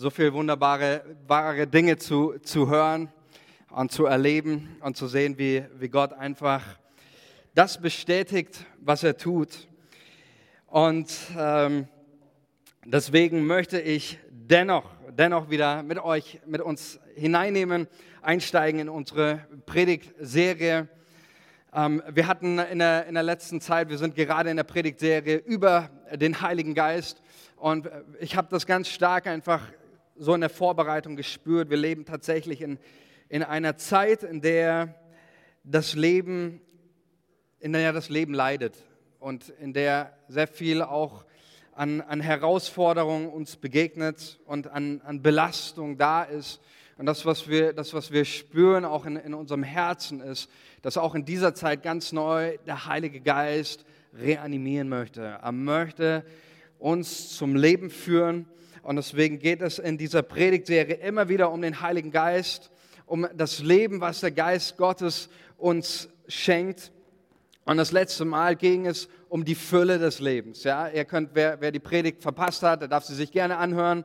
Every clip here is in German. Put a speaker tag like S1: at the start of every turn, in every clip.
S1: so viele wunderbare wahre Dinge zu, zu hören und zu erleben und zu sehen, wie, wie Gott einfach das bestätigt, was er tut. Und ähm, deswegen möchte ich dennoch, dennoch wieder mit euch, mit uns hineinnehmen, einsteigen in unsere Predigtserie. Ähm, wir hatten in der, in der letzten Zeit, wir sind gerade in der Predigtserie über den Heiligen Geist. Und ich habe das ganz stark einfach so in der Vorbereitung gespürt. Wir leben tatsächlich in, in einer Zeit, in der das Leben, in der das Leben leidet und in der sehr viel auch an, an Herausforderungen uns begegnet und an, an Belastung da ist. Und das, was wir, das, was wir spüren, auch in, in unserem Herzen ist, dass auch in dieser Zeit ganz neu der Heilige Geist reanimieren möchte. Er möchte uns zum Leben führen und deswegen geht es in dieser Predigtserie immer wieder um den Heiligen Geist, um das Leben, was der Geist Gottes uns schenkt. Und das letzte Mal ging es um die Fülle des Lebens. Ja, ihr könnt, wer, wer die Predigt verpasst hat, der darf sie sich gerne anhören.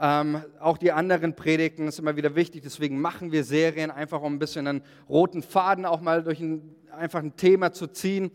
S1: Ähm, auch die anderen Predigten ist immer wieder wichtig, deswegen machen wir Serien, einfach um ein bisschen einen roten Faden auch mal durch ein, einfach ein Thema zu ziehen.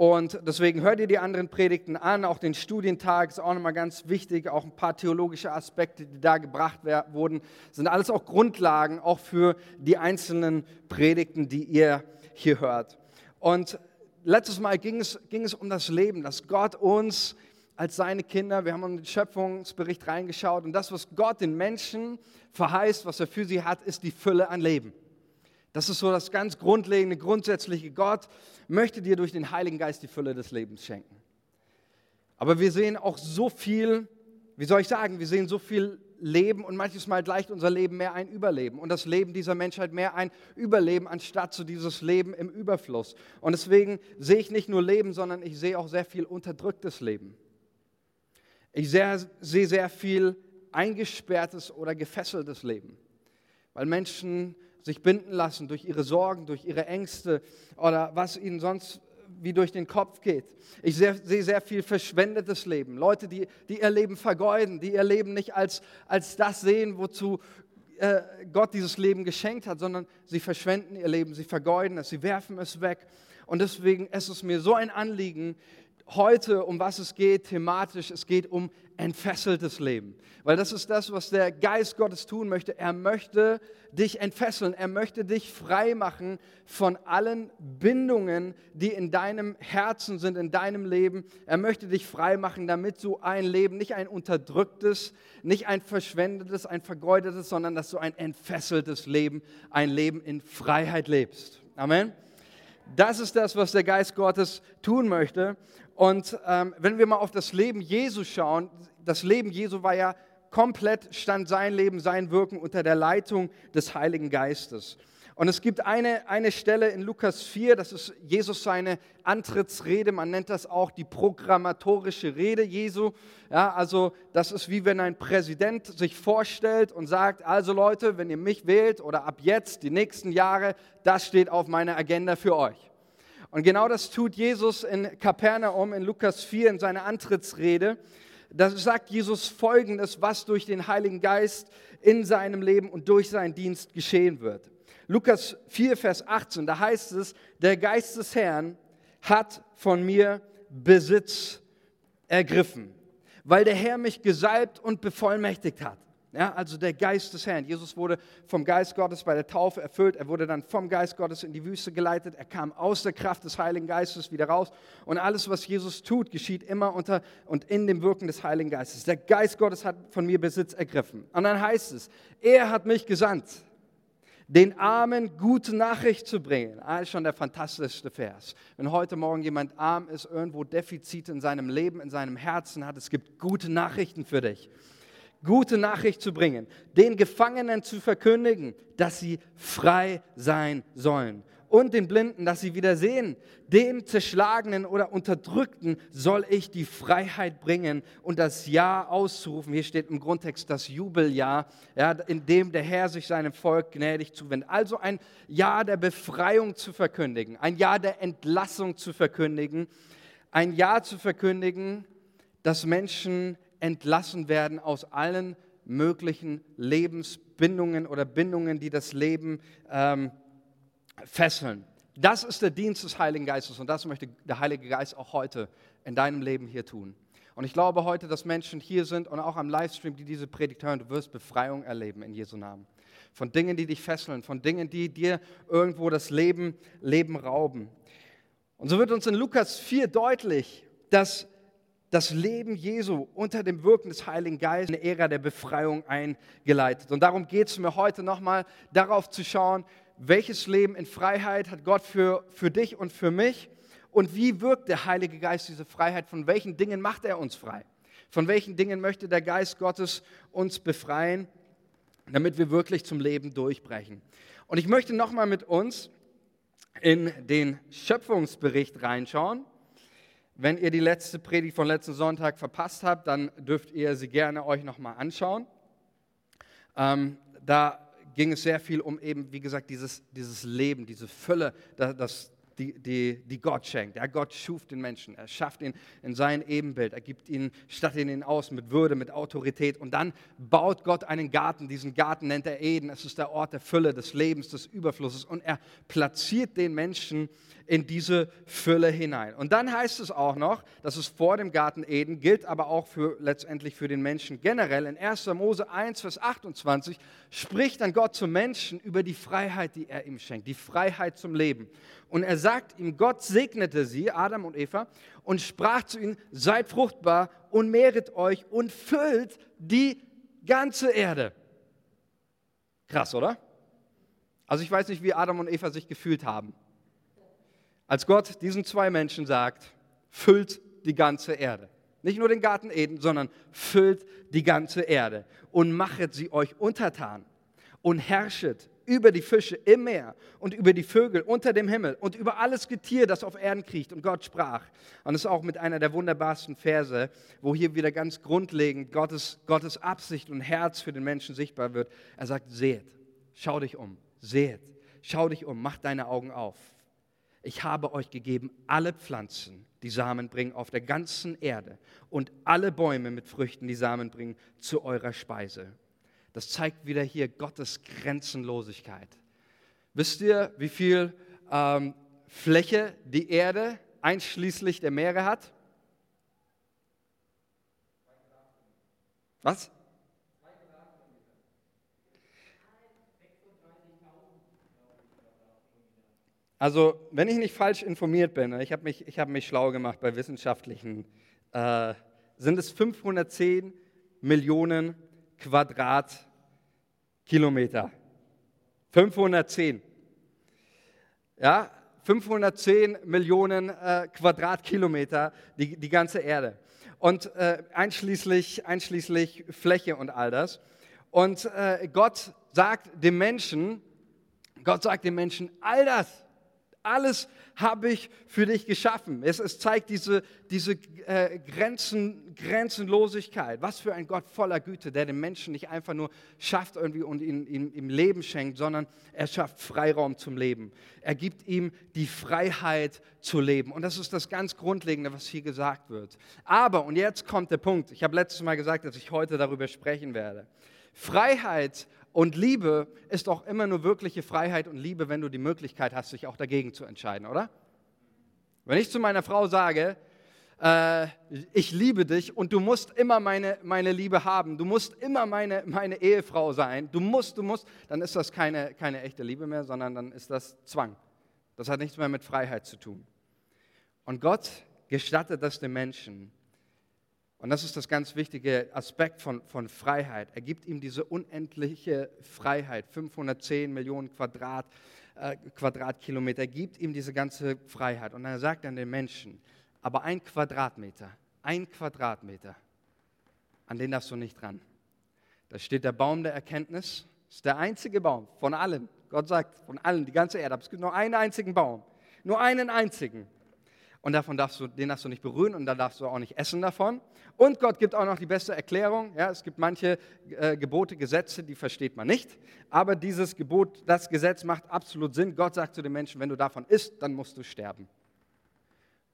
S1: Und deswegen hört ihr die anderen Predigten an, auch den Studientag ist auch nochmal ganz wichtig, auch ein paar theologische Aspekte, die da gebracht wurden, sind alles auch Grundlagen, auch für die einzelnen Predigten, die ihr hier hört. Und letztes Mal ging es, ging es um das Leben, dass Gott uns als seine Kinder, wir haben in den Schöpfungsbericht reingeschaut und das, was Gott den Menschen verheißt, was er für sie hat, ist die Fülle an Leben. Das ist so das ganz grundlegende, grundsätzliche. Gott möchte dir durch den Heiligen Geist die Fülle des Lebens schenken. Aber wir sehen auch so viel, wie soll ich sagen, wir sehen so viel Leben und manches Mal gleicht unser Leben mehr ein Überleben und das Leben dieser Menschheit mehr ein Überleben anstatt zu dieses Leben im Überfluss. Und deswegen sehe ich nicht nur Leben, sondern ich sehe auch sehr viel unterdrücktes Leben. Ich sehe, sehe sehr viel eingesperrtes oder gefesseltes Leben, weil Menschen sich binden lassen durch ihre Sorgen, durch ihre Ängste oder was ihnen sonst wie durch den Kopf geht. Ich sehe sehr viel verschwendetes Leben. Leute, die, die ihr Leben vergeuden, die ihr Leben nicht als, als das sehen, wozu äh, Gott dieses Leben geschenkt hat, sondern sie verschwenden ihr Leben, sie vergeuden es, sie werfen es weg. Und deswegen ist es mir so ein Anliegen, heute, um was es geht, thematisch, es geht um entfesseltes Leben. Weil das ist das, was der Geist Gottes tun möchte. Er möchte dich entfesseln. Er möchte dich frei machen von allen Bindungen, die in deinem Herzen sind, in deinem Leben. Er möchte dich frei machen, damit du ein Leben, nicht ein unterdrücktes, nicht ein verschwendetes, ein vergeudetes, sondern dass du ein entfesseltes Leben, ein Leben in Freiheit lebst. Amen. Das ist das, was der Geist Gottes tun möchte. Und ähm, wenn wir mal auf das Leben Jesu schauen, das Leben Jesu war ja komplett, stand sein Leben, sein Wirken unter der Leitung des Heiligen Geistes. Und es gibt eine, eine Stelle in Lukas 4, das ist Jesus seine Antrittsrede, man nennt das auch die programmatorische Rede Jesu. Ja, also das ist wie wenn ein Präsident sich vorstellt und sagt, also Leute, wenn ihr mich wählt oder ab jetzt, die nächsten Jahre, das steht auf meiner Agenda für euch. Und genau das tut Jesus in Kapernaum in Lukas 4 in seiner Antrittsrede. Da sagt Jesus Folgendes, was durch den Heiligen Geist in seinem Leben und durch seinen Dienst geschehen wird. Lukas 4, Vers 18, da heißt es, der Geist des Herrn hat von mir Besitz ergriffen, weil der Herr mich gesalbt und bevollmächtigt hat. Ja, also der Geist des Herrn. Jesus wurde vom Geist Gottes bei der Taufe erfüllt. Er wurde dann vom Geist Gottes in die Wüste geleitet. Er kam aus der Kraft des Heiligen Geistes wieder raus. Und alles, was Jesus tut, geschieht immer unter und in dem Wirken des Heiligen Geistes. Der Geist Gottes hat von mir Besitz ergriffen. Und dann heißt es, er hat mich gesandt, den Armen gute Nachricht zu bringen. Ah, ist schon der fantastischste Vers. Wenn heute Morgen jemand arm ist, irgendwo Defizite in seinem Leben, in seinem Herzen hat, es gibt gute Nachrichten für dich gute Nachricht zu bringen, den Gefangenen zu verkündigen, dass sie frei sein sollen und den Blinden, dass sie wieder sehen. Den Zerschlagenen oder Unterdrückten soll ich die Freiheit bringen und das Ja auszurufen. Hier steht im Grundtext das Jubeljahr, ja, in dem der Herr sich seinem Volk gnädig zuwendet. Also ein Ja der Befreiung zu verkündigen, ein Ja der Entlassung zu verkündigen, ein Ja zu verkündigen, dass Menschen entlassen werden aus allen möglichen Lebensbindungen oder Bindungen, die das Leben ähm, fesseln. Das ist der Dienst des Heiligen Geistes und das möchte der Heilige Geist auch heute in deinem Leben hier tun. Und ich glaube heute, dass Menschen hier sind und auch am Livestream, die diese Predigt hören, du wirst Befreiung erleben in Jesu Namen. Von Dingen, die dich fesseln, von Dingen, die dir irgendwo das Leben, Leben rauben. Und so wird uns in Lukas 4 deutlich, dass das Leben Jesu unter dem Wirken des Heiligen Geistes eine Ära der Befreiung eingeleitet. Und darum geht es mir heute nochmal, darauf zu schauen, welches Leben in Freiheit hat Gott für, für dich und für mich und wie wirkt der Heilige Geist diese Freiheit, von welchen Dingen macht er uns frei, von welchen Dingen möchte der Geist Gottes uns befreien, damit wir wirklich zum Leben durchbrechen. Und ich möchte nochmal mit uns in den Schöpfungsbericht reinschauen. Wenn ihr die letzte Predigt von letzten Sonntag verpasst habt, dann dürft ihr sie gerne euch nochmal anschauen. Ähm, da ging es sehr viel um eben, wie gesagt, dieses, dieses Leben, diese Fülle, das, die, die, die Gott schenkt. Ja, Gott schuf den Menschen, er schafft ihn in sein Ebenbild, er gibt ihn, stattet ihn aus mit Würde, mit Autorität und dann baut Gott einen Garten. Diesen Garten nennt er Eden. Es ist der Ort der Fülle, des Lebens, des Überflusses und er platziert den Menschen in diese Fülle hinein. Und dann heißt es auch noch, dass es vor dem Garten Eden gilt, aber auch für, letztendlich für den Menschen generell. In 1. Mose 1, Vers 28 spricht dann Gott zum Menschen über die Freiheit, die er ihm schenkt, die Freiheit zum Leben. Und er sagt ihm, Gott segnete sie, Adam und Eva, und sprach zu ihnen, seid fruchtbar und mehret euch und füllt die ganze Erde. Krass, oder? Also ich weiß nicht, wie Adam und Eva sich gefühlt haben als Gott diesen zwei Menschen sagt, füllt die ganze Erde. Nicht nur den Garten Eden, sondern füllt die ganze Erde und machet sie euch untertan und herrschet über die Fische im Meer und über die Vögel unter dem Himmel und über alles Getier, das auf Erden kriecht. Und Gott sprach. Und das ist auch mit einer der wunderbarsten Verse, wo hier wieder ganz grundlegend Gottes, Gottes Absicht und Herz für den Menschen sichtbar wird. Er sagt, seht, schau dich um, seht, schau dich um, mach deine Augen auf ich habe euch gegeben alle Pflanzen, die Samen bringen auf der ganzen Erde und alle Bäume mit Früchten, die Samen bringen, zu eurer Speise. Das zeigt wieder hier Gottes Grenzenlosigkeit. Wisst ihr, wie viel ähm, Fläche die Erde einschließlich der Meere hat? Was? Also, wenn ich nicht falsch informiert bin, ich habe mich, hab mich schlau gemacht bei wissenschaftlichen, äh, sind es 510 Millionen Quadratkilometer. 510. Ja, 510 Millionen äh, Quadratkilometer, die, die ganze Erde. Und äh, einschließlich, einschließlich Fläche und all das. Und äh, Gott sagt dem Menschen, Gott sagt dem Menschen, all das, alles habe ich für dich geschaffen. Es, es zeigt diese, diese äh, Grenzen, Grenzenlosigkeit. Was für ein Gott voller Güte, der den Menschen nicht einfach nur schafft irgendwie und ihm, ihm, ihm Leben schenkt, sondern er schafft Freiraum zum Leben. Er gibt ihm die Freiheit zu leben. Und das ist das ganz Grundlegende, was hier gesagt wird. Aber, und jetzt kommt der Punkt, ich habe letztes Mal gesagt, dass ich heute darüber sprechen werde. Freiheit und Liebe ist auch immer nur wirkliche Freiheit und Liebe, wenn du die Möglichkeit hast, dich auch dagegen zu entscheiden, oder? Wenn ich zu meiner Frau sage, äh, ich liebe dich und du musst immer meine, meine Liebe haben, du musst immer meine, meine Ehefrau sein, du musst, du musst, dann ist das keine, keine echte Liebe mehr, sondern dann ist das Zwang. Das hat nichts mehr mit Freiheit zu tun. Und Gott gestattet das dem Menschen, und das ist das ganz wichtige Aspekt von, von Freiheit. Er gibt ihm diese unendliche Freiheit, 510 Millionen Quadrat, äh, Quadratkilometer, er gibt ihm diese ganze Freiheit. Und er sagt an den Menschen, aber ein Quadratmeter, ein Quadratmeter, an den darfst du nicht ran. Da steht der Baum der Erkenntnis, das ist der einzige Baum von allen. Gott sagt, von allen, die ganze Erde, es gibt nur einen einzigen Baum, nur einen einzigen. Und davon darfst du, den darfst du nicht berühren und da darfst du auch nicht essen davon. Und Gott gibt auch noch die beste Erklärung. Ja, es gibt manche äh, Gebote, Gesetze, die versteht man nicht. Aber dieses Gebot, das Gesetz macht absolut Sinn. Gott sagt zu den Menschen, wenn du davon isst, dann musst du sterben.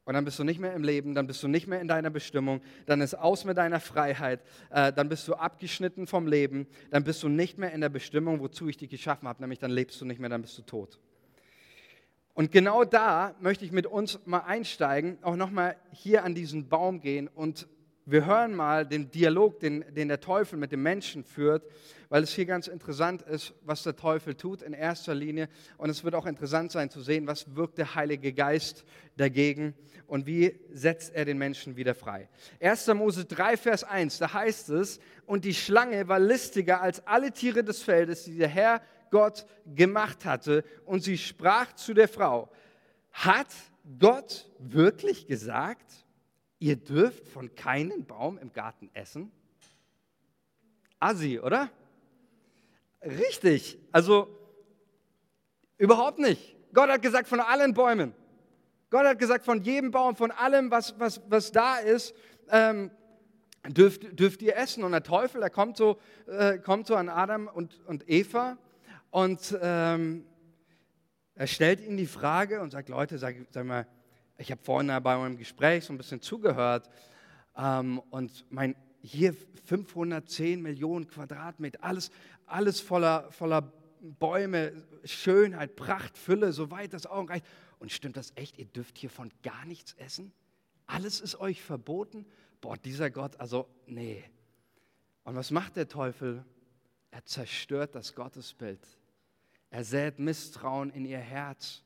S1: Und dann bist du nicht mehr im Leben, dann bist du nicht mehr in deiner Bestimmung, dann ist aus mit deiner Freiheit, äh, dann bist du abgeschnitten vom Leben, dann bist du nicht mehr in der Bestimmung, wozu ich dich geschaffen habe, nämlich dann lebst du nicht mehr, dann bist du tot. Und genau da möchte ich mit uns mal einsteigen, auch nochmal hier an diesen Baum gehen und wir hören mal den Dialog, den, den der Teufel mit dem Menschen führt, weil es hier ganz interessant ist, was der Teufel tut in erster Linie. Und es wird auch interessant sein zu sehen, was wirkt der Heilige Geist dagegen und wie setzt er den Menschen wieder frei. 1. Mose 3, Vers 1, da heißt es, und die Schlange war listiger als alle Tiere des Feldes, die der Herr Gott gemacht hatte. Und sie sprach zu der Frau, hat Gott wirklich gesagt, ihr dürft von keinem Baum im Garten essen? Assi, oder? Richtig, also überhaupt nicht. Gott hat gesagt von allen Bäumen. Gott hat gesagt von jedem Baum, von allem, was, was, was da ist, ähm, dürft, dürft ihr essen. Und der Teufel, der kommt so, äh, kommt so an Adam und, und Eva und ähm, er stellt ihnen die Frage und sagt, Leute, sag, sag mal, ich habe vorhin bei meinem Gespräch so ein bisschen zugehört ähm, und mein, hier 510 Millionen Quadratmeter, alles, alles voller, voller Bäume, Schönheit, Pracht, Fülle, soweit das Augen reicht. Und stimmt das echt? Ihr dürft hier von gar nichts essen? Alles ist euch verboten? Boah, dieser Gott, also nee. Und was macht der Teufel? Er zerstört das Gottesbild. Er sät Misstrauen in ihr Herz.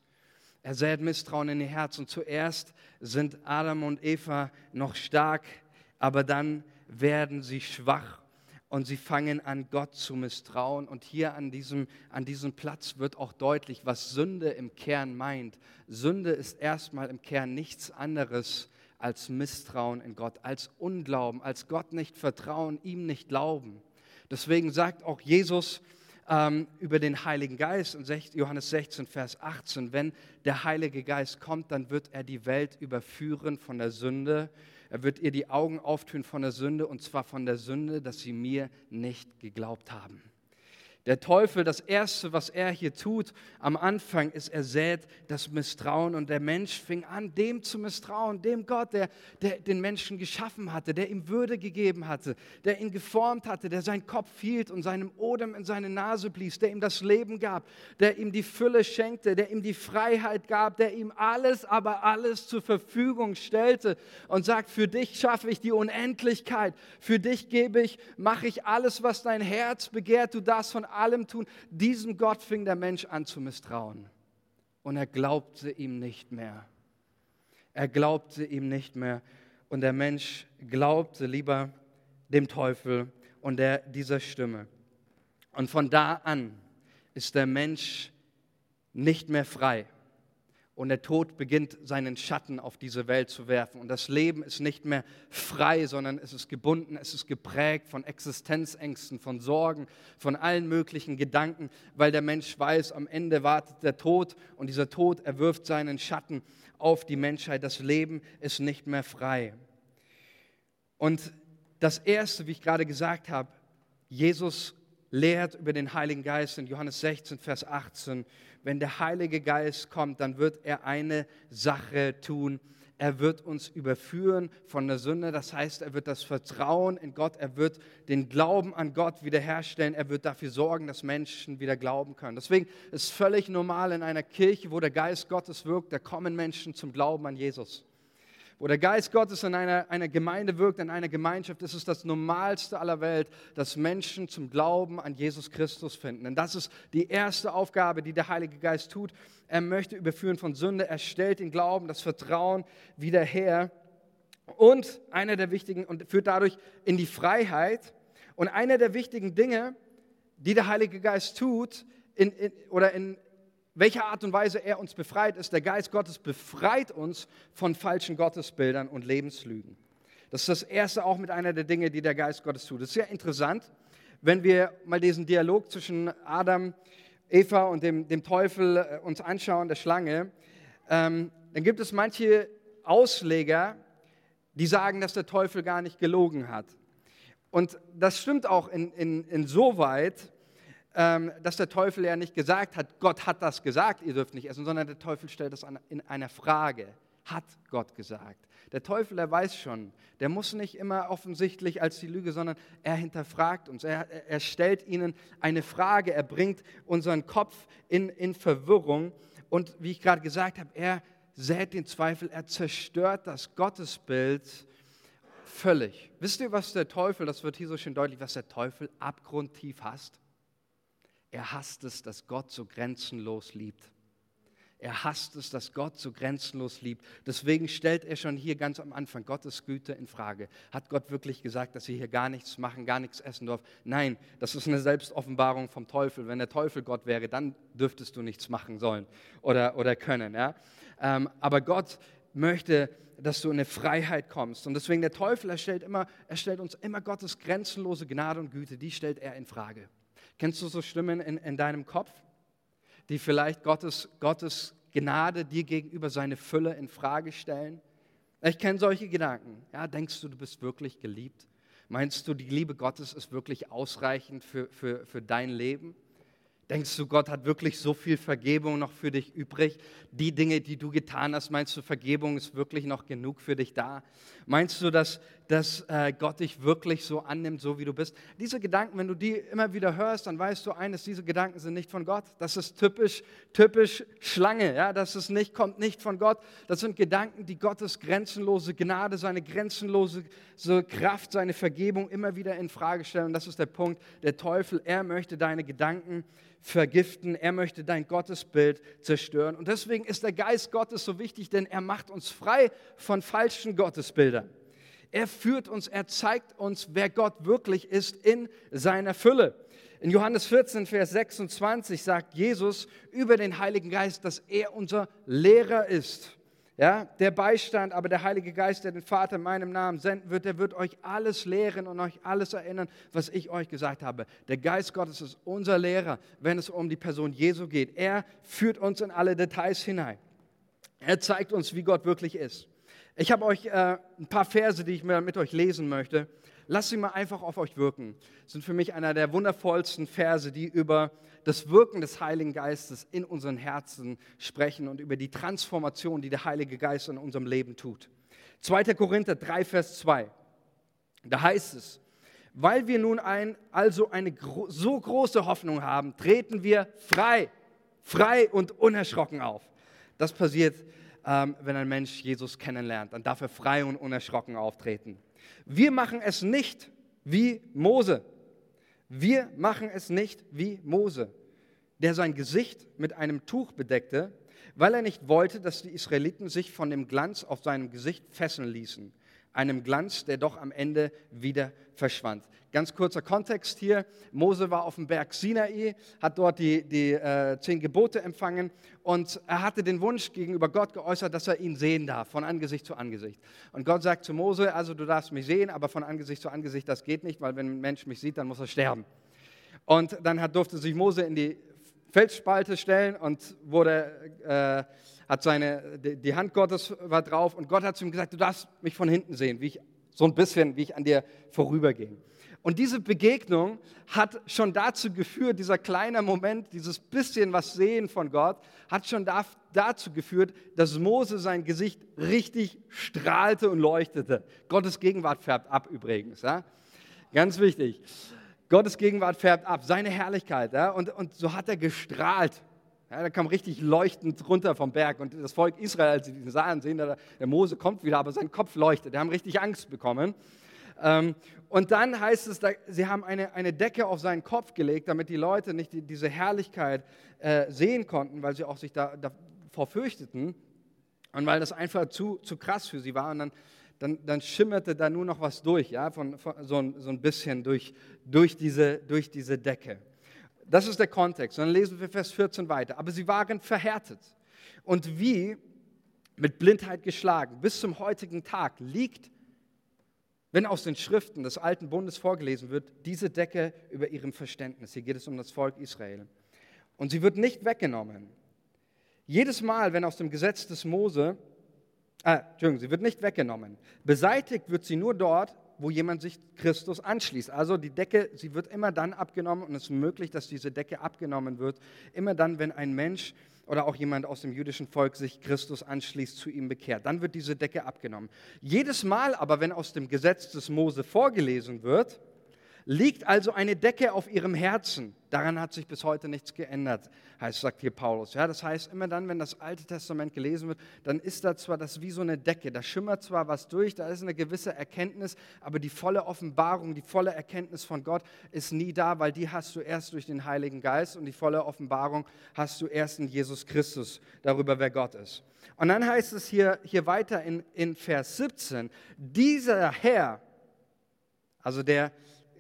S1: Er sät Misstrauen in ihr Herz. Und zuerst sind Adam und Eva noch stark, aber dann werden sie schwach und sie fangen an, Gott zu misstrauen. Und hier an diesem, an diesem Platz wird auch deutlich, was Sünde im Kern meint. Sünde ist erstmal im Kern nichts anderes als Misstrauen in Gott, als Unglauben, als Gott nicht vertrauen, ihm nicht glauben. Deswegen sagt auch Jesus, ähm, über den Heiligen Geist in Johannes 16, Vers 18, wenn der Heilige Geist kommt, dann wird er die Welt überführen von der Sünde. Er wird ihr die Augen auftun von der Sünde und zwar von der Sünde, dass sie mir nicht geglaubt haben. Der Teufel, das Erste, was er hier tut am Anfang, ist, er sät das Misstrauen und der Mensch fing an, dem zu misstrauen, dem Gott, der, der den Menschen geschaffen hatte, der ihm Würde gegeben hatte, der ihn geformt hatte, der seinen Kopf hielt und seinem Odem in seine Nase blies, der ihm das Leben gab, der ihm die Fülle schenkte, der ihm die Freiheit gab, der ihm alles, aber alles zur Verfügung stellte und sagt, für dich schaffe ich die Unendlichkeit, für dich gebe ich, mache ich alles, was dein Herz begehrt, du darfst von allem tun. Diesem Gott fing der Mensch an zu misstrauen. Und er glaubte ihm nicht mehr. Er glaubte ihm nicht mehr. Und der Mensch glaubte lieber dem Teufel und der, dieser Stimme. Und von da an ist der Mensch nicht mehr frei und der Tod beginnt seinen Schatten auf diese Welt zu werfen. Und das Leben ist nicht mehr frei, sondern es ist gebunden, es ist geprägt von Existenzängsten, von Sorgen, von allen möglichen Gedanken, weil der Mensch weiß, am Ende wartet der Tod und dieser Tod erwirft seinen Schatten auf die Menschheit. Das Leben ist nicht mehr frei. Und das Erste, wie ich gerade gesagt habe, Jesus lehrt über den Heiligen Geist in Johannes 16, Vers 18 wenn der Heilige Geist kommt, dann wird er eine Sache tun. Er wird uns überführen von der Sünde. Das heißt, er wird das Vertrauen in Gott, er wird den Glauben an Gott wiederherstellen. Er wird dafür sorgen, dass Menschen wieder glauben können. Deswegen ist völlig normal in einer Kirche, wo der Geist Gottes wirkt, da kommen Menschen zum Glauben an Jesus wo der Geist Gottes in einer, einer Gemeinde wirkt, in einer Gemeinschaft, ist es das Normalste aller Welt, dass Menschen zum Glauben an Jesus Christus finden. Denn das ist die erste Aufgabe, die der Heilige Geist tut. Er möchte überführen von Sünde, er stellt den Glauben, das Vertrauen wieder her. Und einer der wichtigen, und führt dadurch in die Freiheit. Und einer der wichtigen Dinge, die der Heilige Geist tut, in, in, oder in, welcher Art und Weise er uns befreit, ist, der Geist Gottes befreit uns von falschen Gottesbildern und Lebenslügen. Das ist das Erste auch mit einer der Dinge, die der Geist Gottes tut. Das ist sehr interessant, wenn wir mal diesen Dialog zwischen Adam, Eva und dem, dem Teufel äh, uns anschauen, der Schlange. Ähm, dann gibt es manche Ausleger, die sagen, dass der Teufel gar nicht gelogen hat. Und das stimmt auch in, in, insoweit, dass der Teufel ja nicht gesagt hat, Gott hat das gesagt, ihr dürft nicht essen, sondern der Teufel stellt das in einer Frage. hat Gott gesagt. Der Teufel, er weiß schon, der muss nicht immer offensichtlich als die Lüge, sondern er hinterfragt uns, er, er stellt ihnen eine Frage, er bringt unseren Kopf in, in Verwirrung und wie ich gerade gesagt habe, er sät den Zweifel, er zerstört das Gottesbild völlig. Wisst ihr, was der Teufel, das wird hier so schön deutlich, was der Teufel abgrundtief hasst? Er hasst es, dass Gott so grenzenlos liebt. Er hasst es, dass Gott so grenzenlos liebt. Deswegen stellt er schon hier ganz am Anfang Gottes Güte in Frage. Hat Gott wirklich gesagt, dass sie hier gar nichts machen, gar nichts essen dürfen? Nein, das ist eine Selbstoffenbarung vom Teufel. Wenn der Teufel Gott wäre, dann dürftest du nichts machen sollen oder, oder können. Ja? Ähm, aber Gott möchte, dass du in eine Freiheit kommst. Und deswegen der Teufel, er stellt, immer, er stellt uns immer Gottes grenzenlose Gnade und Güte, die stellt er in Frage. Kennst du so Stimmen in, in deinem Kopf? die vielleicht Gottes, Gottes Gnade dir gegenüber seine Fülle in Frage stellen? Ich kenne solche Gedanken. Ja, denkst du, du bist wirklich geliebt? Meinst du, die Liebe Gottes ist wirklich ausreichend für, für, für dein Leben? Denkst du, Gott hat wirklich so viel Vergebung noch für dich übrig? Die Dinge, die du getan hast, meinst du, Vergebung ist wirklich noch genug für dich da? Meinst du, dass, dass äh, Gott dich wirklich so annimmt, so wie du bist? Diese Gedanken, wenn du die immer wieder hörst, dann weißt du eines, diese Gedanken sind nicht von Gott. Das ist typisch, typisch Schlange, ja? das ist nicht, kommt nicht von Gott. Das sind Gedanken, die Gottes grenzenlose Gnade, seine grenzenlose so Kraft, seine Vergebung immer wieder in Frage stellen. Und das ist der Punkt. Der Teufel, er möchte deine Gedanken vergiften, er möchte dein Gottesbild zerstören. Und deswegen ist der Geist Gottes so wichtig, denn er macht uns frei von falschen Gottesbildern. Er führt uns, er zeigt uns, wer Gott wirklich ist in seiner Fülle. In Johannes 14, Vers 26 sagt Jesus über den Heiligen Geist, dass er unser Lehrer ist. Ja, der Beistand, aber der Heilige Geist, der den Vater in meinem Namen senden wird, der wird euch alles lehren und euch alles erinnern, was ich euch gesagt habe. Der Geist Gottes ist unser Lehrer, wenn es um die Person Jesu geht. Er führt uns in alle Details hinein. Er zeigt uns, wie Gott wirklich ist. Ich habe euch äh, ein paar Verse, die ich mit euch lesen möchte. Lasst sie mal einfach auf euch wirken. Sind für mich einer der wundervollsten Verse, die über das Wirken des Heiligen Geistes in unseren Herzen sprechen und über die Transformation, die der Heilige Geist in unserem Leben tut. 2. Korinther 3, Vers 2. Da heißt es, weil wir nun ein, also eine so große Hoffnung haben, treten wir frei, frei und unerschrocken auf. Das passiert, ähm, wenn ein Mensch Jesus kennenlernt. Dann darf er frei und unerschrocken auftreten. Wir machen es nicht wie Mose. Wir machen es nicht wie Mose, der sein Gesicht mit einem Tuch bedeckte, weil er nicht wollte, dass die Israeliten sich von dem Glanz auf seinem Gesicht fesseln ließen einem Glanz, der doch am Ende wieder verschwand. Ganz kurzer Kontext hier. Mose war auf dem Berg Sinai, hat dort die, die äh, zehn Gebote empfangen und er hatte den Wunsch gegenüber Gott geäußert, dass er ihn sehen darf, von Angesicht zu Angesicht. Und Gott sagt zu Mose, also du darfst mich sehen, aber von Angesicht zu Angesicht, das geht nicht, weil wenn ein Mensch mich sieht, dann muss er sterben. Und dann hat, durfte sich Mose in die Felsspalte stellen und wurde... Äh, hat seine, die Hand Gottes war drauf und Gott hat zu ihm gesagt, du darfst mich von hinten sehen, wie ich, so ein bisschen, wie ich an dir vorübergehe. Und diese Begegnung hat schon dazu geführt, dieser kleine Moment, dieses bisschen was sehen von Gott, hat schon dazu geführt, dass Mose sein Gesicht richtig strahlte und leuchtete. Gottes Gegenwart färbt ab übrigens. Ja? Ganz wichtig. Gottes Gegenwart färbt ab, seine Herrlichkeit. Ja? Und, und so hat er gestrahlt. Ja, der kam richtig leuchtend runter vom Berg und das Volk Israel, als sie ihn sahen, sehen, der, Mose kommt wieder, aber sein Kopf leuchtet. Die haben richtig Angst bekommen. Ähm, und dann heißt es, sie haben eine, Decke auf seinen Kopf gelegt, damit die Leute nicht die, diese Herrlichkeit äh, sehen konnten, weil sie auch sich da, davor fürchteten und weil das einfach zu, zu krass für sie war. Und dann, dann, dann schimmerte da nur noch was durch, ja, von, von so, ein, so ein bisschen durch, durch, diese, durch diese Decke. Das ist der Kontext. Und dann lesen wir Vers 14 weiter. Aber sie waren verhärtet und wie mit Blindheit geschlagen. Bis zum heutigen Tag liegt, wenn aus den Schriften des alten Bundes vorgelesen wird, diese Decke über ihrem Verständnis. Hier geht es um das Volk Israel. Und sie wird nicht weggenommen. Jedes Mal, wenn aus dem Gesetz des Mose, äh, Entschuldigung, sie wird nicht weggenommen. Beseitigt wird sie nur dort, wo jemand sich Christus anschließt. Also die Decke, sie wird immer dann abgenommen und es ist möglich, dass diese Decke abgenommen wird, immer dann, wenn ein Mensch oder auch jemand aus dem jüdischen Volk sich Christus anschließt, zu ihm bekehrt. Dann wird diese Decke abgenommen. Jedes Mal aber, wenn aus dem Gesetz des Mose vorgelesen wird, liegt also eine Decke auf ihrem Herzen. Daran hat sich bis heute nichts geändert, heißt, sagt hier Paulus. Ja, das heißt, immer dann, wenn das Alte Testament gelesen wird, dann ist da zwar das wie so eine Decke, da schimmert zwar was durch, da ist eine gewisse Erkenntnis, aber die volle Offenbarung, die volle Erkenntnis von Gott ist nie da, weil die hast du erst durch den Heiligen Geist und die volle Offenbarung hast du erst in Jesus Christus darüber, wer Gott ist. Und dann heißt es hier, hier weiter in, in Vers 17, dieser Herr, also der,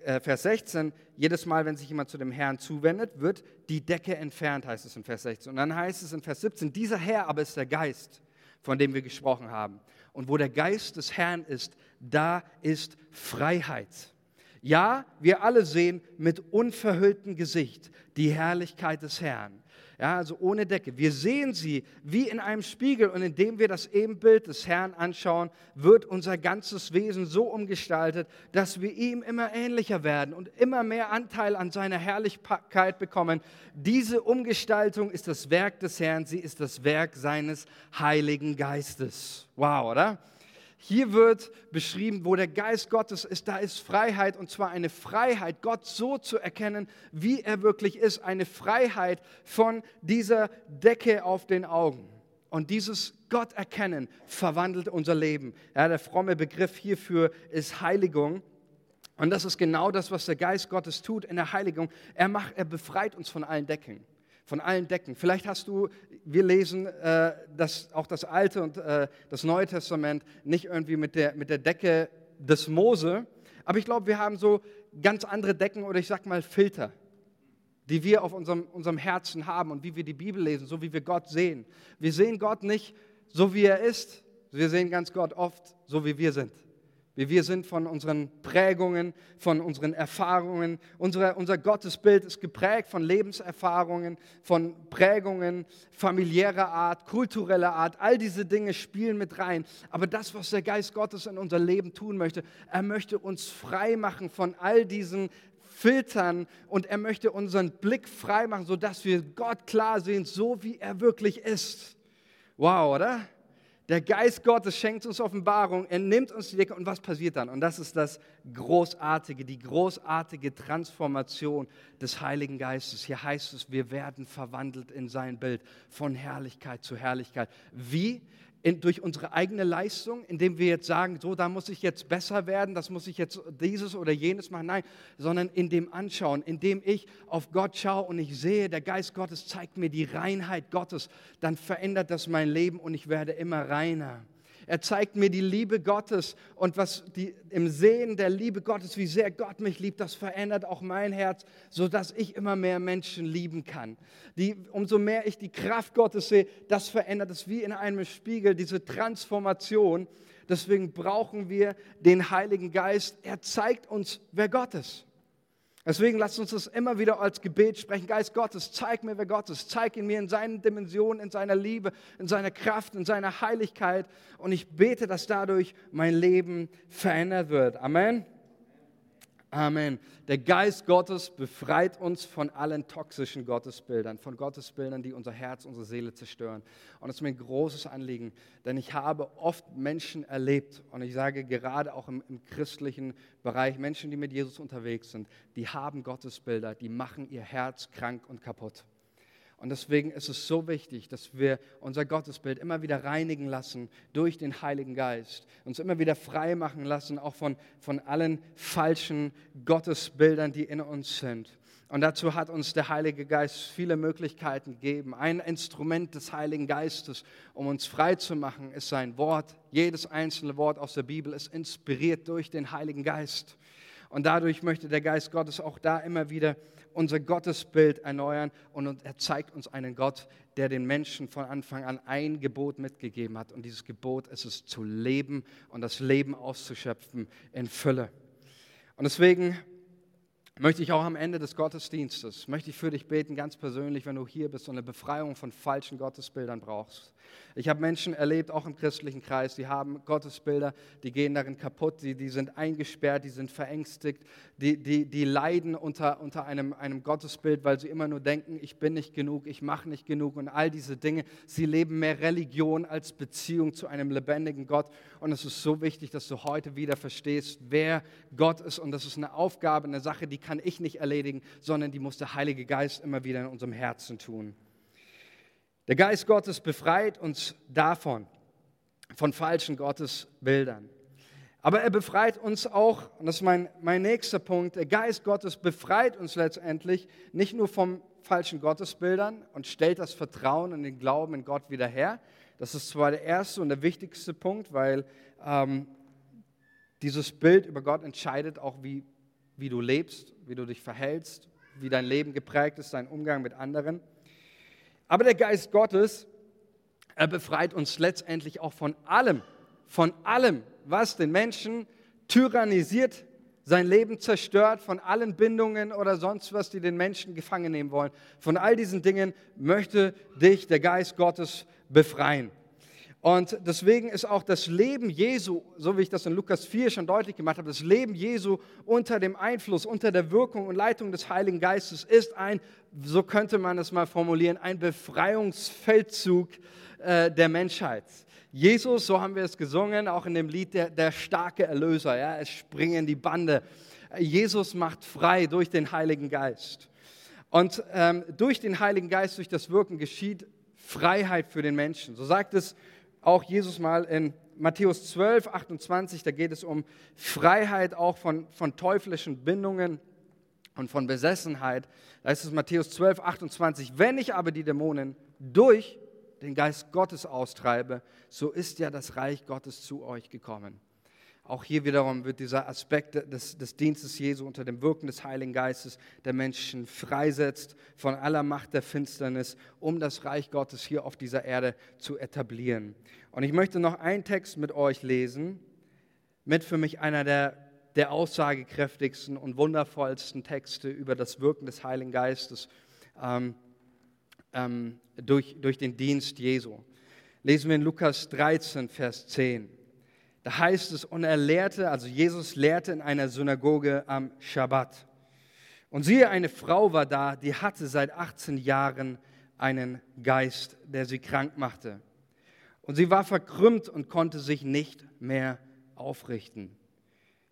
S1: Vers 16, jedes Mal, wenn sich jemand zu dem Herrn zuwendet, wird die Decke entfernt, heißt es in Vers 16. Und dann heißt es in Vers 17, dieser Herr aber ist der Geist, von dem wir gesprochen haben. Und wo der Geist des Herrn ist, da ist Freiheit. Ja, wir alle sehen mit unverhülltem Gesicht die Herrlichkeit des Herrn ja, also ohne Decke. Wir sehen sie wie in einem Spiegel und indem wir das Ebenbild des Herrn anschauen, wird unser ganzes Wesen so umgestaltet, dass wir ihm immer ähnlicher werden und immer mehr Anteil an seiner Herrlichkeit bekommen. Diese Umgestaltung ist das Werk des Herrn, sie ist das Werk seines Heiligen Geistes. Wow, oder? Hier wird beschrieben, wo der Geist Gottes ist, da ist Freiheit und zwar eine Freiheit, Gott so zu erkennen, wie er wirklich ist, eine Freiheit von dieser Decke auf den Augen. Und dieses Gott erkennen verwandelt unser Leben. Ja, der fromme Begriff hierfür ist Heiligung. Und das ist genau das, was der Geist Gottes tut in der Heiligung. Er, macht, er befreit uns von allen Decken von allen Decken. Vielleicht hast du, wir lesen äh, das, auch das Alte und äh, das Neue Testament nicht irgendwie mit der, mit der Decke des Mose, aber ich glaube, wir haben so ganz andere Decken oder ich sag mal Filter, die wir auf unserem, unserem Herzen haben und wie wir die Bibel lesen, so wie wir Gott sehen. Wir sehen Gott nicht so, wie er ist, wir sehen ganz Gott oft so, wie wir sind wie wir sind von unseren Prägungen, von unseren Erfahrungen. Unsere, unser Gottesbild ist geprägt von Lebenserfahrungen, von Prägungen familiärer Art, kultureller Art. All diese Dinge spielen mit rein. Aber das, was der Geist Gottes in unser Leben tun möchte, er möchte uns frei machen von all diesen Filtern und er möchte unseren Blick frei machen, sodass wir Gott klar sehen, so wie er wirklich ist. Wow, oder? Der Geist Gottes schenkt uns Offenbarung, er nimmt uns die Decke und was passiert dann? Und das ist das Großartige, die großartige Transformation des Heiligen Geistes. Hier heißt es, wir werden verwandelt in sein Bild von Herrlichkeit zu Herrlichkeit. Wie? In, durch unsere eigene Leistung, indem wir jetzt sagen, so, da muss ich jetzt besser werden, das muss ich jetzt dieses oder jenes machen. Nein, sondern in dem Anschauen, indem ich auf Gott schaue und ich sehe, der Geist Gottes zeigt mir die Reinheit Gottes, dann verändert das mein Leben und ich werde immer reiner. Er zeigt mir die Liebe Gottes und was die, im Sehen der Liebe Gottes, wie sehr Gott mich liebt, das verändert auch mein Herz, sodass ich immer mehr Menschen lieben kann. Die, umso mehr ich die Kraft Gottes sehe, das verändert es wie in einem Spiegel, diese Transformation. Deswegen brauchen wir den Heiligen Geist. Er zeigt uns, wer Gott ist. Deswegen lasst uns das immer wieder als Gebet sprechen. Geist Gottes, zeig mir, wer Gott ist. Zeig ihn mir in seinen Dimensionen, in seiner Liebe, in seiner Kraft, in seiner Heiligkeit. Und ich bete, dass dadurch mein Leben verändert wird. Amen. Amen. Der Geist Gottes befreit uns von allen toxischen Gottesbildern, von Gottesbildern, die unser Herz, unsere Seele zerstören. Und das ist mir ein großes Anliegen, denn ich habe oft Menschen erlebt, und ich sage gerade auch im, im christlichen Bereich, Menschen, die mit Jesus unterwegs sind, die haben Gottesbilder, die machen ihr Herz krank und kaputt. Und deswegen ist es so wichtig, dass wir unser Gottesbild immer wieder reinigen lassen durch den Heiligen Geist, uns immer wieder frei machen lassen, auch von, von allen falschen Gottesbildern, die in uns sind. Und dazu hat uns der Heilige Geist viele Möglichkeiten gegeben. Ein Instrument des Heiligen Geistes, um uns frei zu machen, ist sein Wort. Jedes einzelne Wort aus der Bibel ist inspiriert durch den Heiligen Geist. Und dadurch möchte der Geist Gottes auch da immer wieder unser Gottesbild erneuern und er zeigt uns einen Gott, der den Menschen von Anfang an ein Gebot mitgegeben hat. Und dieses Gebot ist es zu leben und das Leben auszuschöpfen in Fülle. Und deswegen möchte ich auch am Ende des Gottesdienstes, möchte ich für dich beten, ganz persönlich, wenn du hier bist und eine Befreiung von falschen Gottesbildern brauchst. Ich habe Menschen erlebt, auch im christlichen Kreis, die haben Gottesbilder, die gehen darin kaputt, die, die sind eingesperrt, die sind verängstigt, die, die, die leiden unter, unter einem, einem Gottesbild, weil sie immer nur denken, ich bin nicht genug, ich mache nicht genug und all diese Dinge. Sie leben mehr Religion als Beziehung zu einem lebendigen Gott. Und es ist so wichtig, dass du heute wieder verstehst, wer Gott ist. Und das ist eine Aufgabe, eine Sache, die kann ich nicht erledigen, sondern die muss der Heilige Geist immer wieder in unserem Herzen tun. Der Geist Gottes befreit uns davon, von falschen Gottesbildern. Aber er befreit uns auch, und das ist mein, mein nächster Punkt, der Geist Gottes befreit uns letztendlich nicht nur von falschen Gottesbildern und stellt das Vertrauen und den Glauben in Gott wieder her. Das ist zwar der erste und der wichtigste Punkt, weil ähm, dieses Bild über Gott entscheidet auch, wie, wie du lebst, wie du dich verhältst, wie dein Leben geprägt ist, dein Umgang mit anderen. Aber der Geist Gottes, er befreit uns letztendlich auch von allem, von allem, was den Menschen tyrannisiert, sein Leben zerstört, von allen Bindungen oder sonst was, die den Menschen gefangen nehmen wollen. Von all diesen Dingen möchte dich der Geist Gottes befreien. Und deswegen ist auch das Leben Jesu, so wie ich das in Lukas 4 schon deutlich gemacht habe, das Leben Jesu unter dem Einfluss, unter der Wirkung und Leitung des Heiligen Geistes ist ein, so könnte man es mal formulieren, ein Befreiungsfeldzug äh, der Menschheit. Jesus, so haben wir es gesungen, auch in dem Lied, der, der starke Erlöser, ja, es springen die Bande. Jesus macht frei durch den Heiligen Geist. Und ähm, durch den Heiligen Geist, durch das Wirken geschieht Freiheit für den Menschen. So sagt es auch Jesus mal in Matthäus 12, 28, da geht es um Freiheit auch von, von teuflischen Bindungen und von Besessenheit. Da ist es Matthäus 12, 28, wenn ich aber die Dämonen durch den Geist Gottes austreibe, so ist ja das Reich Gottes zu euch gekommen. Auch hier wiederum wird dieser Aspekt des, des, Dienstes Jesu unter dem Wirken des Heiligen Geistes der Menschen freisetzt von aller Macht der Finsternis, um das Reich Gottes hier auf dieser Erde zu etablieren. Und ich möchte noch einen Text mit euch lesen, mit für mich einer der, der aussagekräftigsten und wundervollsten Texte über das Wirken des Heiligen Geistes ähm, ähm, durch, durch den Dienst Jesu. Lesen wir in Lukas 13, Vers 10. Da heißt es, und er lehrte, also Jesus lehrte in einer Synagoge am Schabbat. Und siehe, eine Frau war da, die hatte seit 18 Jahren einen Geist, der sie krank machte. Und sie war verkrümmt und konnte sich nicht mehr aufrichten.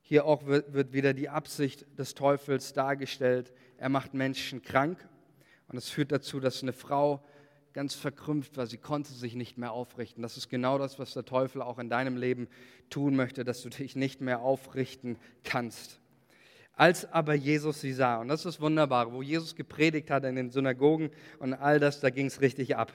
S1: Hier auch wird wieder die Absicht des Teufels dargestellt. Er macht Menschen krank und es führt dazu, dass eine Frau ganz verkrümpft war. Sie konnte sich nicht mehr aufrichten. Das ist genau das, was der Teufel auch in deinem Leben tun möchte, dass du dich nicht mehr aufrichten kannst. Als aber Jesus sie sah, und das ist das Wunderbare, wo Jesus gepredigt hat in den Synagogen und all das, da ging es richtig ab.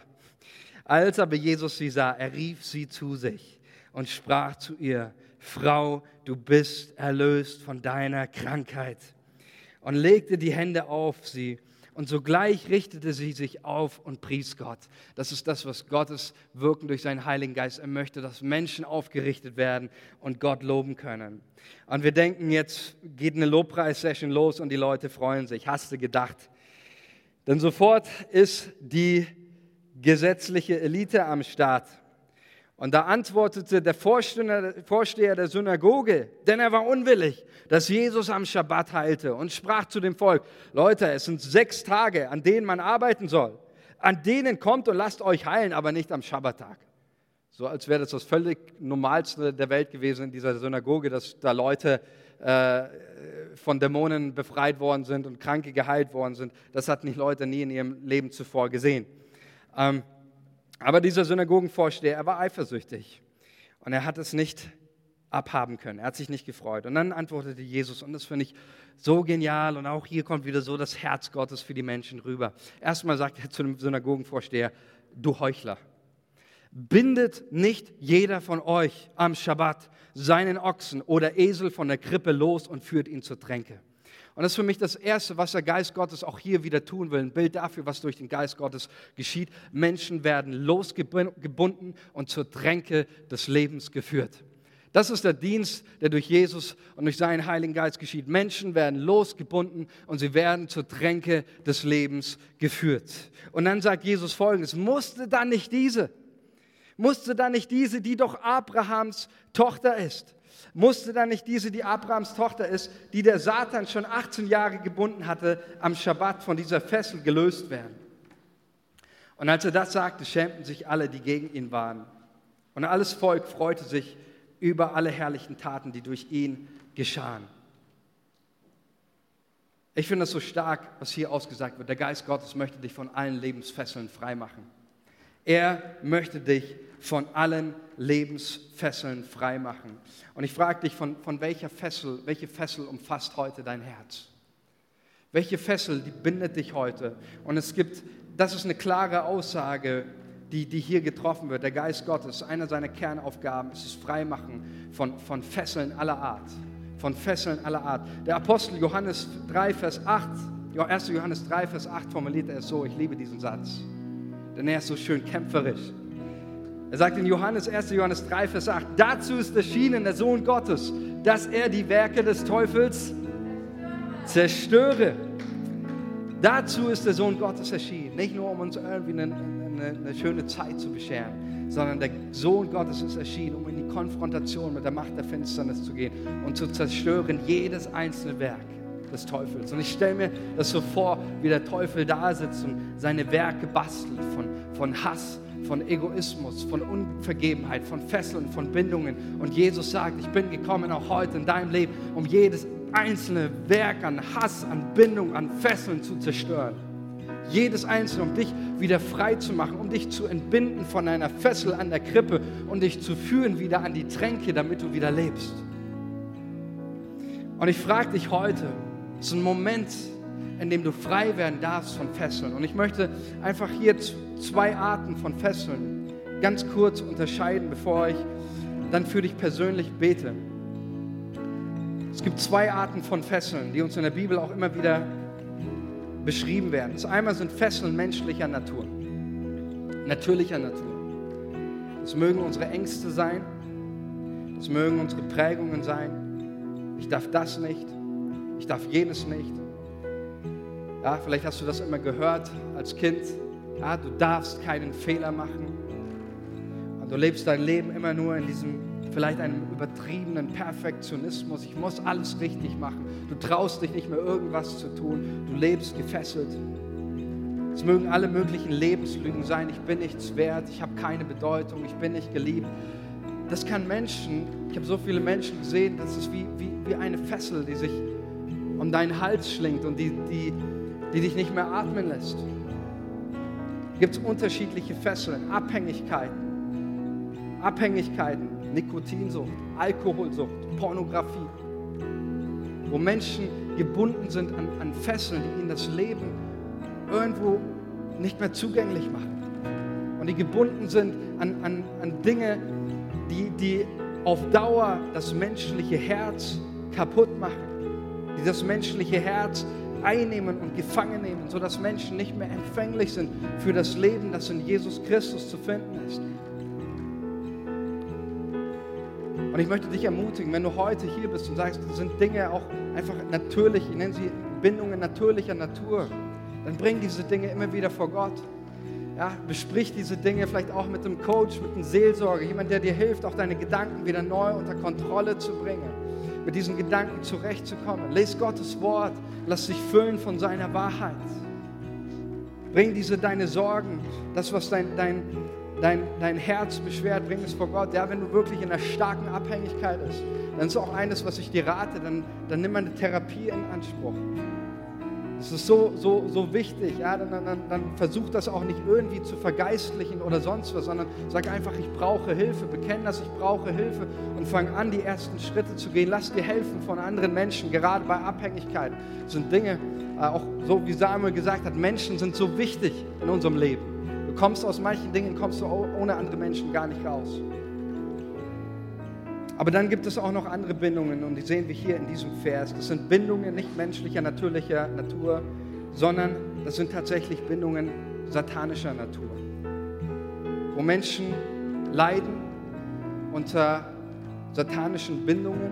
S1: Als aber Jesus sie sah, er rief sie zu sich und sprach zu ihr, Frau, du bist erlöst von deiner Krankheit. Und legte die Hände auf sie und sogleich richtete sie sich auf und pries Gott. Das ist das, was Gottes Wirken durch seinen Heiligen Geist. Er möchte, dass Menschen aufgerichtet werden und Gott loben können. Und wir denken, jetzt geht eine Lobpreissession los und die Leute freuen sich. Hast du gedacht? Denn sofort ist die gesetzliche Elite am Start. Und da antwortete der Vorsteher der Synagoge, denn er war unwillig, dass Jesus am Schabbat heilte und sprach zu dem Volk, Leute, es sind sechs Tage, an denen man arbeiten soll. An denen kommt und lasst euch heilen, aber nicht am Schabbattag. So als wäre das das völlig Normalste der Welt gewesen in dieser Synagoge, dass da Leute äh, von Dämonen befreit worden sind und Kranke geheilt worden sind. Das hatten die Leute nie in ihrem Leben zuvor gesehen. Ähm, aber dieser Synagogenvorsteher, er war eifersüchtig und er hat es nicht abhaben können. Er hat sich nicht gefreut. Und dann antwortete Jesus, und das finde ich so genial, und auch hier kommt wieder so das Herz Gottes für die Menschen rüber. Erstmal sagt er zu dem Synagogenvorsteher, du Heuchler, bindet nicht jeder von euch am Schabbat seinen Ochsen oder Esel von der Krippe los und führt ihn zur Tränke. Und das ist für mich das Erste, was der Geist Gottes auch hier wieder tun will. Ein Bild dafür, was durch den Geist Gottes geschieht. Menschen werden losgebunden und zur Tränke des Lebens geführt. Das ist der Dienst, der durch Jesus und durch seinen Heiligen Geist geschieht. Menschen werden losgebunden und sie werden zur Tränke des Lebens geführt. Und dann sagt Jesus folgendes, musste dann nicht diese, musste dann nicht diese, die doch Abrahams Tochter ist, musste dann nicht diese, die Abrahams Tochter ist, die der Satan schon 18 Jahre gebunden hatte, am Schabbat von dieser Fessel gelöst werden. Und als er das sagte, schämten sich alle, die gegen ihn waren. Und alles Volk freute sich über alle herrlichen Taten, die durch ihn geschahen. Ich finde es so stark, was hier ausgesagt wird. Der Geist Gottes möchte dich von allen Lebensfesseln freimachen. Er möchte dich von allen Lebensfesseln freimachen. Und ich frage dich, von, von welcher Fessel, welche Fessel umfasst heute dein Herz? Welche Fessel, die bindet dich heute? Und es gibt, das ist eine klare Aussage die, die hier getroffen wird. Der Geist Gottes, einer seiner Kernaufgaben ist das Freimachen von, von Fesseln aller Art. Von Fesseln aller Art. Der Apostel Johannes 3, Vers 8, 1. Johannes 3, Vers 8 formuliert er es so, ich liebe diesen Satz, denn er ist so schön kämpferisch. Er sagt in Johannes, 1. Johannes 3, Vers 8, dazu ist erschienen der Sohn Gottes, dass er die Werke des Teufels zerstöre. Dazu ist der Sohn Gottes erschienen, nicht nur um uns irgendwie einen eine, eine schöne Zeit zu bescheren, sondern der Sohn Gottes ist erschienen, um in die Konfrontation mit der Macht der Finsternis zu gehen und zu zerstören jedes einzelne Werk des Teufels. Und ich stelle mir das so vor, wie der Teufel da sitzt und seine Werke bastelt von, von Hass, von Egoismus, von Unvergebenheit, von Fesseln, von Bindungen. Und Jesus sagt, ich bin gekommen auch heute in deinem Leben, um jedes einzelne Werk an Hass, an Bindung, an Fesseln zu zerstören. Jedes einzelne, um dich wieder frei zu machen, um dich zu entbinden von einer Fessel an der Krippe und dich zu führen wieder an die Tränke, damit du wieder lebst. Und ich frage dich heute, es ist ein Moment, in dem du frei werden darfst von Fesseln. Und ich möchte einfach hier zwei Arten von Fesseln ganz kurz unterscheiden, bevor ich dann für dich persönlich bete. Es gibt zwei Arten von Fesseln, die uns in der Bibel auch immer wieder beschrieben werden. Das einmal sind Fesseln menschlicher Natur, natürlicher Natur. Das mögen unsere Ängste sein, das mögen unsere Prägungen sein. Ich darf das nicht, ich darf jenes nicht. Ja, vielleicht hast du das immer gehört als Kind. Ja, du darfst keinen Fehler machen. Und du lebst dein Leben immer nur in diesem vielleicht einem übertriebenen Perfektionismus. Ich muss alles richtig machen. Du traust dich nicht mehr irgendwas zu tun. Du lebst gefesselt. Es mögen alle möglichen Lebenslügen sein. Ich bin nichts wert. Ich habe keine Bedeutung. Ich bin nicht geliebt. Das kann Menschen, ich habe so viele Menschen gesehen, das ist wie, wie, wie eine Fessel, die sich um deinen Hals schlingt und die, die, die dich nicht mehr atmen lässt. Gibt es unterschiedliche Fesseln, Abhängigkeiten. Abhängigkeiten. Nikotinsucht, Alkoholsucht, Pornografie, wo Menschen gebunden sind an, an Fesseln, die ihnen das Leben irgendwo nicht mehr zugänglich machen. Und die gebunden sind an, an, an Dinge, die, die auf Dauer das menschliche Herz kaputt machen, die das menschliche Herz einnehmen und gefangen nehmen, sodass Menschen nicht mehr empfänglich sind für das Leben, das in Jesus Christus zu finden ist. Und ich möchte dich ermutigen, wenn du heute hier bist und sagst, das sind Dinge auch einfach natürlich, ich nenne sie Bindungen natürlicher Natur, dann bring diese Dinge immer wieder vor Gott. Ja, besprich diese Dinge vielleicht auch mit dem Coach, mit einem Seelsorger, jemand, der dir hilft, auch deine Gedanken wieder neu unter Kontrolle zu bringen, mit diesen Gedanken zurechtzukommen. Lies Gottes Wort, lass dich füllen von seiner Wahrheit. Bring diese deine Sorgen, das, was dein, dein, dein, dein Herz beschwert, bring es vor Gott. Ja, wenn du wirklich in einer starken Abhängigkeit bist, dann ist auch eines, was ich dir rate, dann, dann nimm eine Therapie in Anspruch. Das ist so, so, so wichtig. Ja? Dann, dann, dann versuch das auch nicht irgendwie zu vergeistlichen oder sonst was, sondern sag einfach, ich brauche Hilfe. Bekenn das, ich brauche Hilfe und fang an, die ersten Schritte zu gehen. Lass dir helfen von anderen Menschen, gerade bei Abhängigkeit. Das sind Dinge, äh, auch so wie Samuel gesagt hat, Menschen sind so wichtig in unserem Leben. Du kommst aus manchen Dingen, kommst du ohne andere Menschen gar nicht raus. Aber dann gibt es auch noch andere Bindungen und die sehen wir hier in diesem Vers. Das sind Bindungen nicht menschlicher, natürlicher Natur, sondern das sind tatsächlich Bindungen satanischer Natur, wo Menschen leiden unter satanischen Bindungen,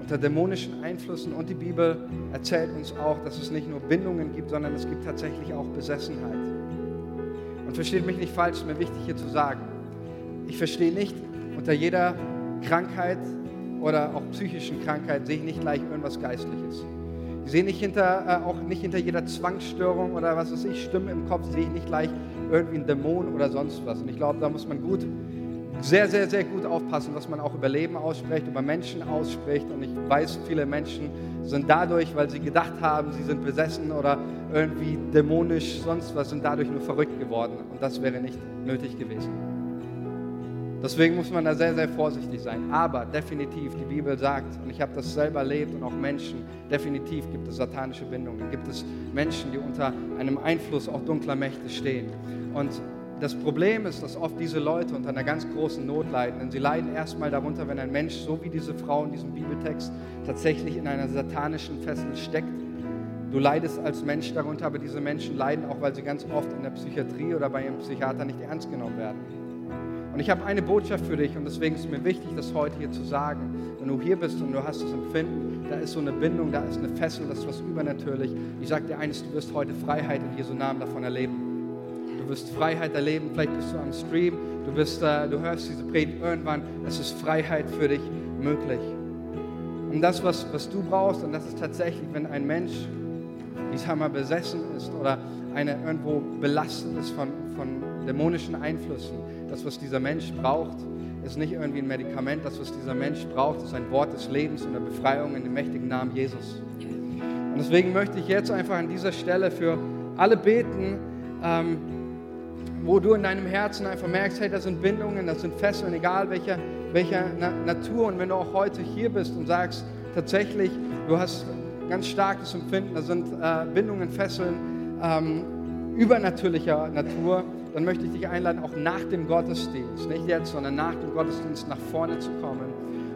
S1: unter dämonischen Einflüssen. Und die Bibel erzählt uns auch, dass es nicht nur Bindungen gibt, sondern es gibt tatsächlich auch Besessenheit. Und versteht mich nicht falsch, ist mir wichtig hier zu sagen. Ich verstehe nicht, unter jeder Krankheit oder auch psychischen Krankheit sehe ich nicht gleich irgendwas Geistliches. Ich sehe nicht hinter, äh, auch nicht hinter jeder Zwangsstörung oder was weiß ich, Stimme im Kopf, sehe ich nicht gleich irgendwie einen Dämon oder sonst was. Und ich glaube, da muss man gut, sehr, sehr, sehr gut aufpassen, was man auch über Leben ausspricht, über Menschen ausspricht. Und ich weiß, viele Menschen sind dadurch, weil sie gedacht haben, sie sind besessen oder irgendwie dämonisch, sonst was, sind dadurch nur verrückt geworden. Und das wäre nicht nötig gewesen. Deswegen muss man da sehr, sehr vorsichtig sein. Aber definitiv, die Bibel sagt, und ich habe das selber erlebt und auch Menschen, definitiv gibt es satanische Bindungen. Gibt es Menschen, die unter einem Einfluss auch dunkler Mächte stehen. Und das Problem ist, dass oft diese Leute unter einer ganz großen Not leiden. Denn sie leiden erstmal darunter, wenn ein Mensch, so wie diese Frau in diesem Bibeltext, tatsächlich in einer satanischen Fessel steckt. Du leidest als Mensch darunter, aber diese Menschen leiden auch, weil sie ganz oft in der Psychiatrie oder bei ihrem Psychiater nicht ernst genommen werden. Und ich habe eine Botschaft für dich und deswegen ist es mir wichtig, das heute hier zu sagen. Wenn du hier bist und du hast das Empfinden, da ist so eine Bindung, da ist eine Fessel, das ist was übernatürlich. Ich sage dir eines, du wirst heute Freiheit in Jesu Namen davon erleben. Du wirst Freiheit erleben, vielleicht bist du am Stream, du, bist, äh, du hörst diese Predigt irgendwann, es ist Freiheit für dich möglich. Und das, was, was du brauchst, und das ist tatsächlich, wenn ein Mensch, ich sag mal, besessen ist oder eine irgendwo belastet ist von, von dämonischen Einflüssen, das, was dieser Mensch braucht, ist nicht irgendwie ein Medikament. Das, was dieser Mensch braucht, ist ein Wort des Lebens und der Befreiung in dem mächtigen Namen Jesus. Und deswegen möchte ich jetzt einfach an dieser Stelle für alle beten, ähm, wo du in deinem Herzen einfach merkst, hey, das sind Bindungen, das sind Fesseln, egal welcher, welcher Na Natur. Und wenn du auch heute hier bist und sagst, tatsächlich, du hast ganz starkes Empfinden, das sind äh, Bindungen, Fesseln ähm, übernatürlicher Natur, dann möchte ich dich einladen, auch nach dem Gottesdienst, nicht jetzt, sondern nach dem Gottesdienst nach vorne zu kommen.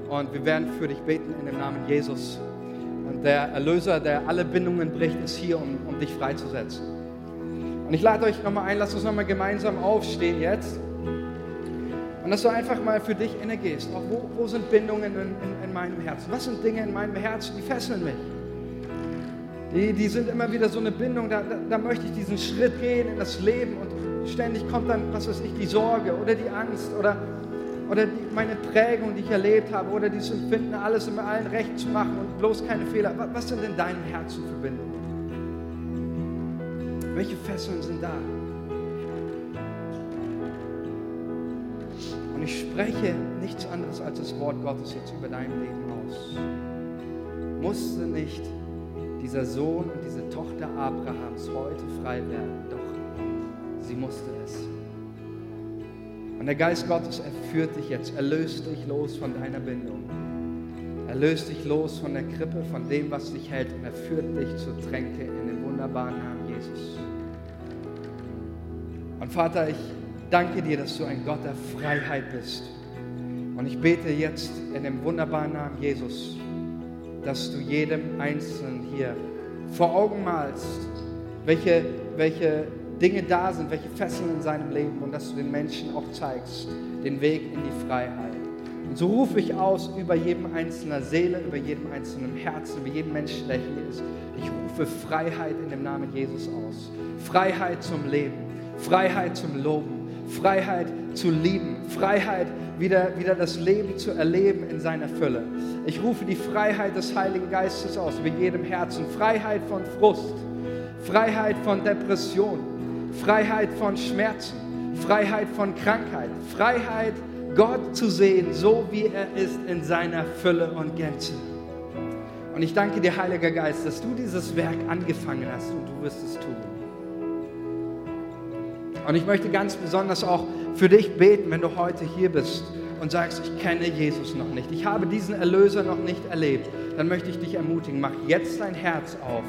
S1: Und wir werden für dich beten in dem Namen Jesus. Und der Erlöser, der alle Bindungen bricht, ist hier, um, um dich freizusetzen. Und ich lade euch nochmal ein, lasst uns nochmal gemeinsam aufstehen jetzt. Und dass du einfach mal für dich innegehst. Auch wo, wo sind Bindungen in, in, in meinem Herzen? Was sind Dinge in meinem Herzen, die fesseln mich? Die, die sind immer wieder so eine Bindung, da, da, da möchte ich diesen Schritt gehen in das Leben und ständig kommt dann, was weiß ich, die Sorge oder die Angst oder, oder die, meine Prägung, die ich erlebt habe oder dieses Empfinden, alles immer allen recht zu machen und bloß keine Fehler. Was sind in deinem Herzen Verbindungen? Welche Fesseln sind da? Und ich spreche nichts anderes als das Wort Gottes jetzt über dein Leben aus. Musste nicht dieser Sohn und diese Tochter Abrahams heute frei werden? Doch sie musste es. Und der Geist Gottes, er führt dich jetzt, er löst dich los von deiner Bindung. Er löst dich los von der Krippe, von dem, was dich hält und er führt dich zur Tränke in den wunderbaren Namen Jesus. Und Vater, ich danke dir, dass du ein Gott der Freiheit bist. Und ich bete jetzt in dem wunderbaren Namen Jesus, dass du jedem Einzelnen hier vor Augen malst, welche, welche Dinge da sind, welche Fesseln in seinem Leben und dass du den Menschen auch zeigst, den Weg in die Freiheit. Und so rufe ich aus über jedem einzelnen Seele, über jedem einzelnen Herzen, über jedem Menschen, der hier ist. Ich rufe Freiheit in dem Namen Jesus aus. Freiheit zum Leben, Freiheit zum Loben, Freiheit zu lieben, Freiheit wieder, wieder das Leben zu erleben in seiner Fülle. Ich rufe die Freiheit des Heiligen Geistes aus über jedem Herzen. Freiheit von Frust, Freiheit von Depression, Freiheit von Schmerzen, Freiheit von Krankheit, Freiheit, Gott zu sehen, so wie er ist in seiner Fülle und Gänze. Und ich danke dir, Heiliger Geist, dass du dieses Werk angefangen hast und du wirst es tun. Und ich möchte ganz besonders auch für dich beten, wenn du heute hier bist und sagst, ich kenne Jesus noch nicht, ich habe diesen Erlöser noch nicht erlebt, dann möchte ich dich ermutigen, mach jetzt dein Herz auf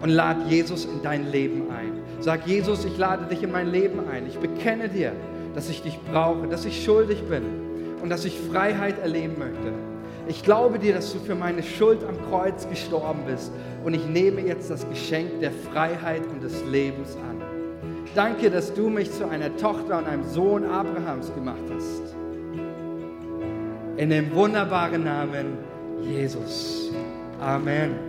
S1: und lad Jesus in dein Leben ein. Sag Jesus, ich lade dich in mein Leben ein. Ich bekenne dir, dass ich dich brauche, dass ich schuldig bin und dass ich Freiheit erleben möchte. Ich glaube dir, dass du für meine Schuld am Kreuz gestorben bist und ich nehme jetzt das Geschenk der Freiheit und des Lebens an. Danke, dass du mich zu einer Tochter und einem Sohn Abrahams gemacht hast. In dem wunderbaren Namen Jesus. Amen.